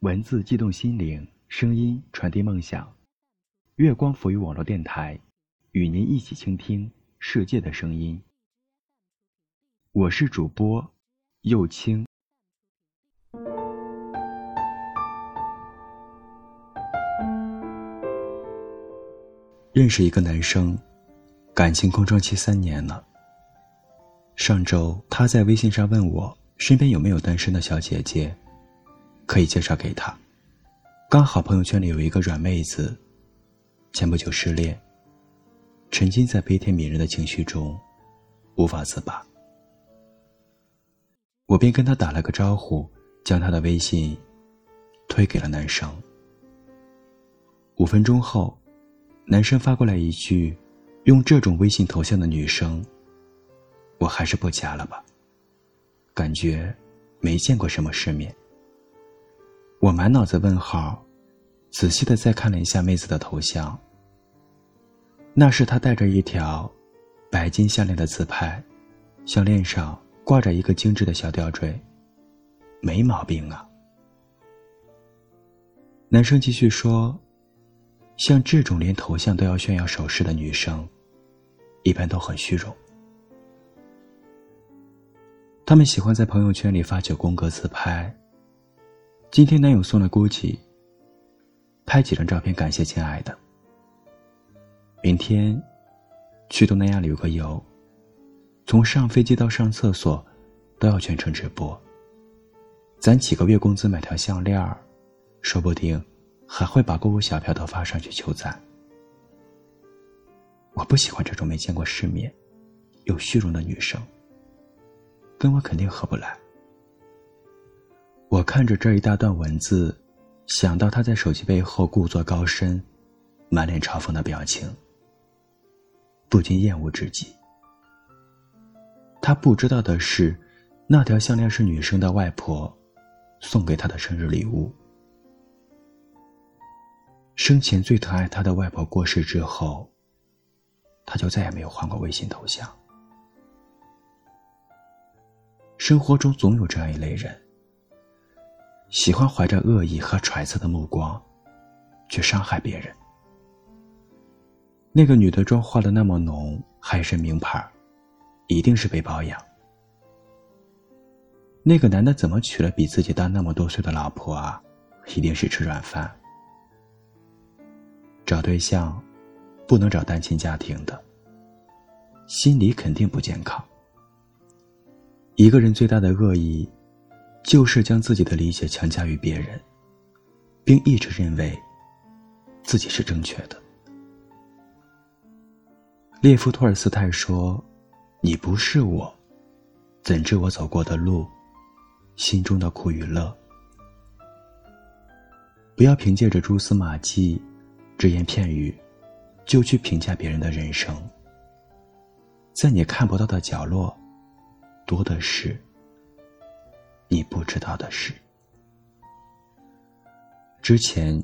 文字激动心灵，声音传递梦想。月光浮于网络电台，与您一起倾听世界的声音。我是主播右青。认识一个男生，感情空窗期三年了。上周他在微信上问我，身边有没有单身的小姐姐，可以介绍给他。刚好朋友圈里有一个软妹子，前不久失恋，沉浸在悲天悯人的情绪中，无法自拔。我便跟他打了个招呼，将他的微信推给了男生。五分钟后。男生发过来一句：“用这种微信头像的女生，我还是不加了吧。感觉没见过什么世面。”我满脑子问号，仔细的再看了一下妹子的头像。那是她戴着一条白金项链的自拍，项链上挂着一个精致的小吊坠，没毛病啊。男生继续说。像这种连头像都要炫耀首饰的女生，一般都很虚荣。他们喜欢在朋友圈里发九宫格自拍。今天男友送了 GUCCI，拍几张照片感谢亲爱的。明天去东南亚旅个游，从上飞机到上厕所都要全程直播。攒几个月工资买条项链儿，说不定。还会把购物小票都发上去求赞。我不喜欢这种没见过世面、又虚荣的女生，跟我肯定合不来。我看着这一大段文字，想到他在手机背后故作高深、满脸嘲讽的表情，不禁厌恶至极。他不知道的是，那条项链是女生的外婆送给他的生日礼物。生前最疼爱他的外婆过世之后，他就再也没有换过微信头像。生活中总有这样一类人，喜欢怀着恶意和揣测的目光，去伤害别人。那个女的妆化的那么浓，还一身名牌，一定是被包养。那个男的怎么娶了比自己大那么多岁的老婆啊？一定是吃软饭。找对象，不能找单亲家庭的，心理肯定不健康。一个人最大的恶意，就是将自己的理解强加于别人，并一直认为自己是正确的。列夫·托尔斯泰说：“你不是我，怎知我走过的路，心中的苦与乐？不要凭借着蛛丝马迹。”只言片语，就去评价别人的人生。在你看不到的角落，多的是你不知道的事。之前，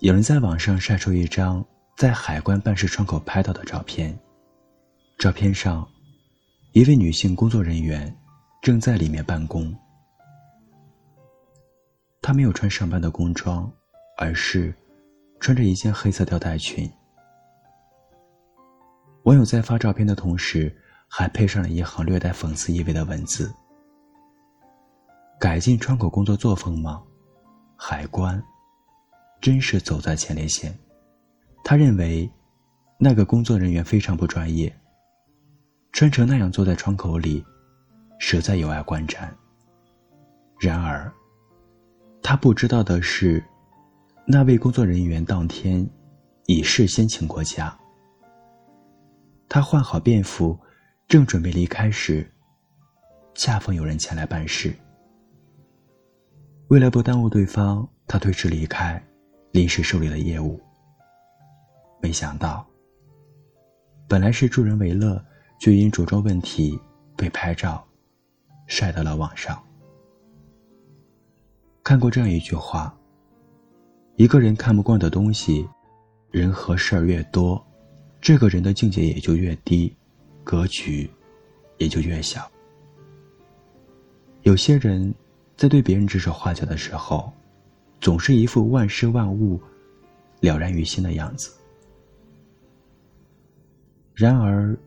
有人在网上晒出一张在海关办事窗口拍到的照片，照片上，一位女性工作人员正在里面办公。她没有穿上班的工装，而是。穿着一件黑色吊带裙，网友在发照片的同时，还配上了一行略带讽刺意味的文字：“改进窗口工作作风吗？海关真是走在前列线。”他认为，那个工作人员非常不专业，穿成那样坐在窗口里，实在有碍观瞻。然而，他不知道的是。那位工作人员当天已事先请过假。他换好便服，正准备离开时，恰逢有人前来办事。为了不耽误对方，他推迟离开，临时受理了业务。没想到，本来是助人为乐，却因着装问题被拍照晒到了网上。看过这样一句话。一个人看不惯的东西，人和事儿越多，这个人的境界也就越低，格局也就越小。有些人，在对别人指手画脚的时候，总是一副万事万物了然于心的样子。然而，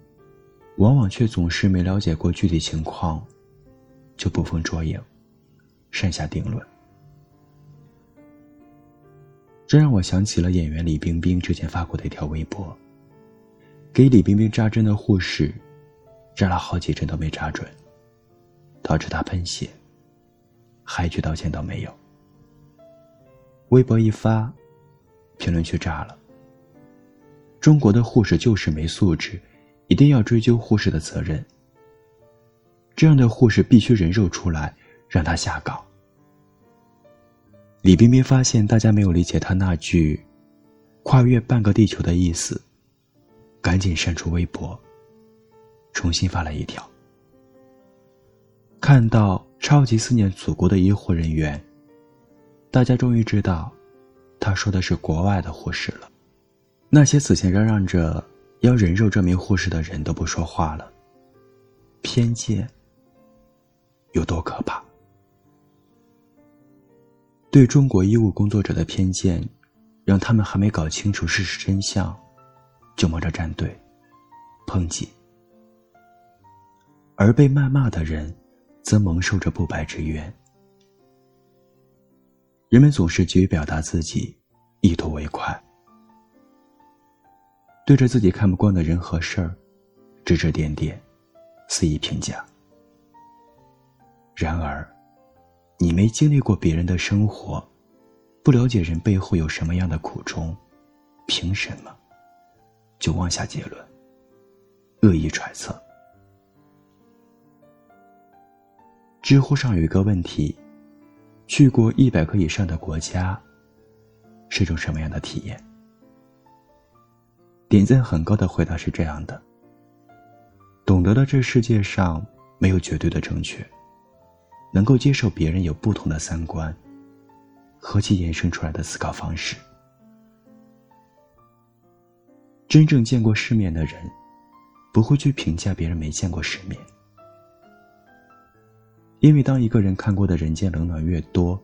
往往却总是没了解过具体情况，就捕风捉影，擅下定论。这让我想起了演员李冰冰之前发过的一条微博：给李冰冰扎针的护士，扎了好几针都没扎准，导致她喷血，还去道歉都没有。微博一发，评论区炸了。中国的护士就是没素质，一定要追究护士的责任。这样的护士必须人肉出来，让他下岗。李冰冰发现大家没有理解他那句“跨越半个地球”的意思，赶紧删除微博，重新发了一条。看到超级思念祖国的医护人员，大家终于知道，他说的是国外的护士了。那些此前嚷嚷着要人肉这名护士的人都不说话了。偏见有多可怕？对中国医务工作者的偏见，让他们还没搞清楚事实真相，就忙着站队、抨击；而被谩骂的人，则蒙受着不白之冤。人们总是急于表达自己，一图为快。对着自己看不惯的人和事儿，指指点点，肆意评价。然而，你没经历过别人的生活，不了解人背后有什么样的苦衷，凭什么就妄下结论、恶意揣测？知乎上有一个问题：去过一百个以上的国家，是种什么样的体验？点赞很高的回答是这样的：懂得了这世界上没有绝对的正确，能够接受别人有不同的三观和其衍生出来的思考方式。真正见过世面的人，不会去评价别人没见过世面，因为当一个人看过的人间冷暖越多，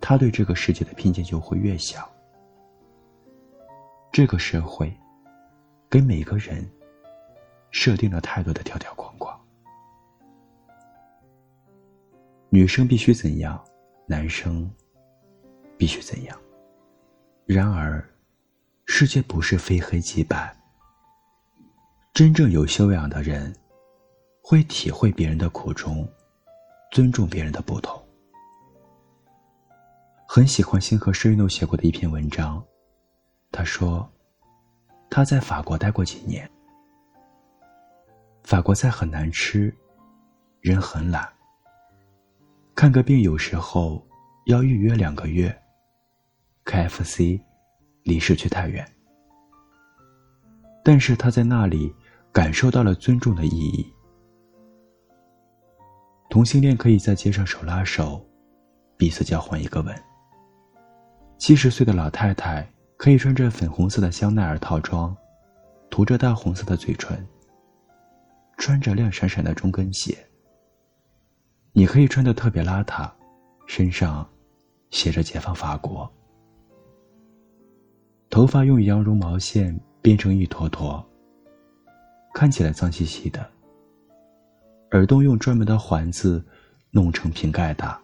他对这个世界的偏见就会越小。这个社会。给每个人设定了太多的条条框框。女生必须怎样，男生必须怎样。然而，世界不是非黑即白。真正有修养的人，会体会别人的苦衷，尊重别人的不同。很喜欢星河诗运动写过的一篇文章，他说。他在法国待过几年。法国菜很难吃，人很懒。看个病有时候要预约两个月。KFC 离市区太远，但是他在那里感受到了尊重的意义。同性恋可以在街上手拉手，彼此交换一个吻。七十岁的老太太。可以穿着粉红色的香奈儿套装，涂着大红色的嘴唇，穿着亮闪闪的中跟鞋。你可以穿的特别邋遢，身上写着“解放法国”，头发用羊绒毛线编成一坨坨，看起来脏兮兮的。耳洞用专门的环子弄成瓶盖的。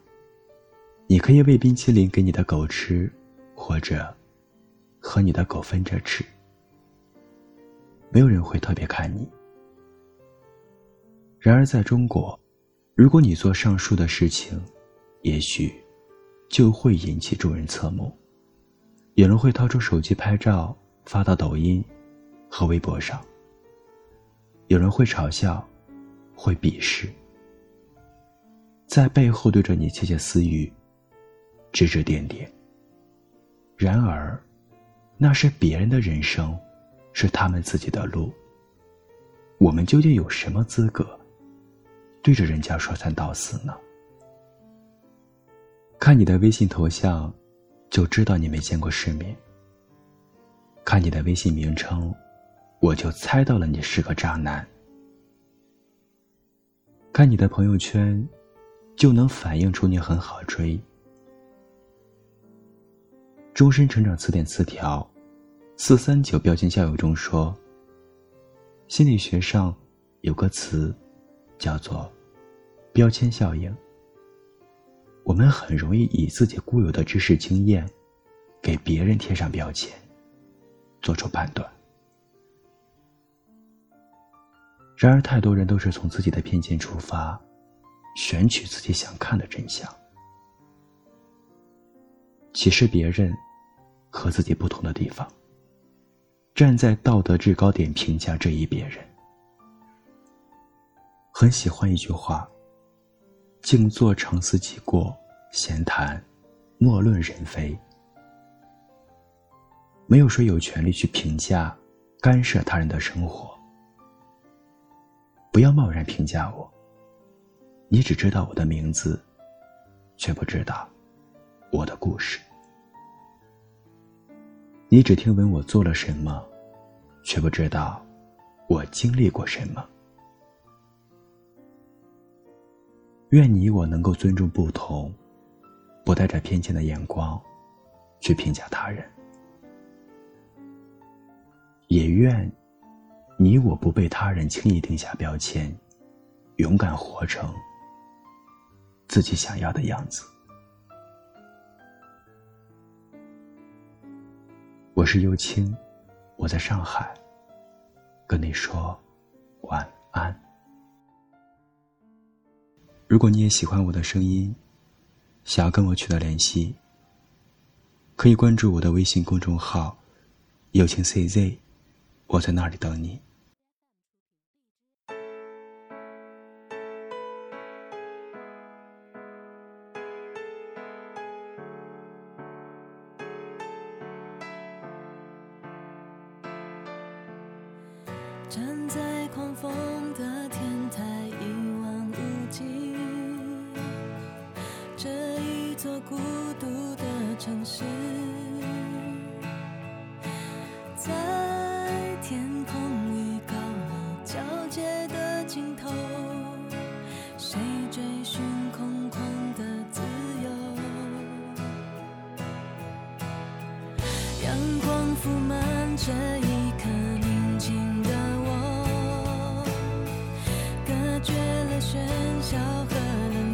你可以喂冰淇淋给你的狗吃，或者。和你的狗分着吃，没有人会特别看你。然而，在中国，如果你做上述的事情，也许就会引起众人侧目。有人会掏出手机拍照发到抖音和微博上，有人会嘲笑，会鄙视，在背后对着你窃窃私语，指指点点。然而，那是别人的人生，是他们自己的路。我们究竟有什么资格对着人家说三道四呢？看你的微信头像，就知道你没见过世面；看你的微信名称，我就猜到了你是个渣男；看你的朋友圈，就能反映出你很好追。终身成长词典词条四三九标签效应中说，心理学上有个词叫做标签效应。我们很容易以自己固有的知识经验，给别人贴上标签，做出判断。然而，太多人都是从自己的偏见出发，选取自己想看的真相，歧视别人和自己不同的地方，站在道德制高点评价这一别人。很喜欢一句话。静坐常思己过，闲谈，莫论人非。没有谁有权利去评价、干涉他人的生活。不要贸然评价我。你只知道我的名字，却不知道我的故事。你只听闻我做了什么，却不知道我经历过什么。愿你我能够尊重不同，不带着偏见的眼光去评价他人，也愿你我不被他人轻易定下标签，勇敢活成自己想要的样子。我是幽青，我在上海，跟你说晚安。如果你也喜欢我的声音，想要跟我取得联系，可以关注我的微信公众号“友情 CZ”，我在那里等你。站在狂风的天台。一望无际，这一座孤独的城市，在天空与高楼交界的尽头，谁追寻空旷的自由？阳光铺满这一刻宁静绝了喧嚣。和冷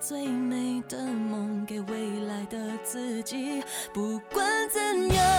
最美的梦给未来的自己。不管怎样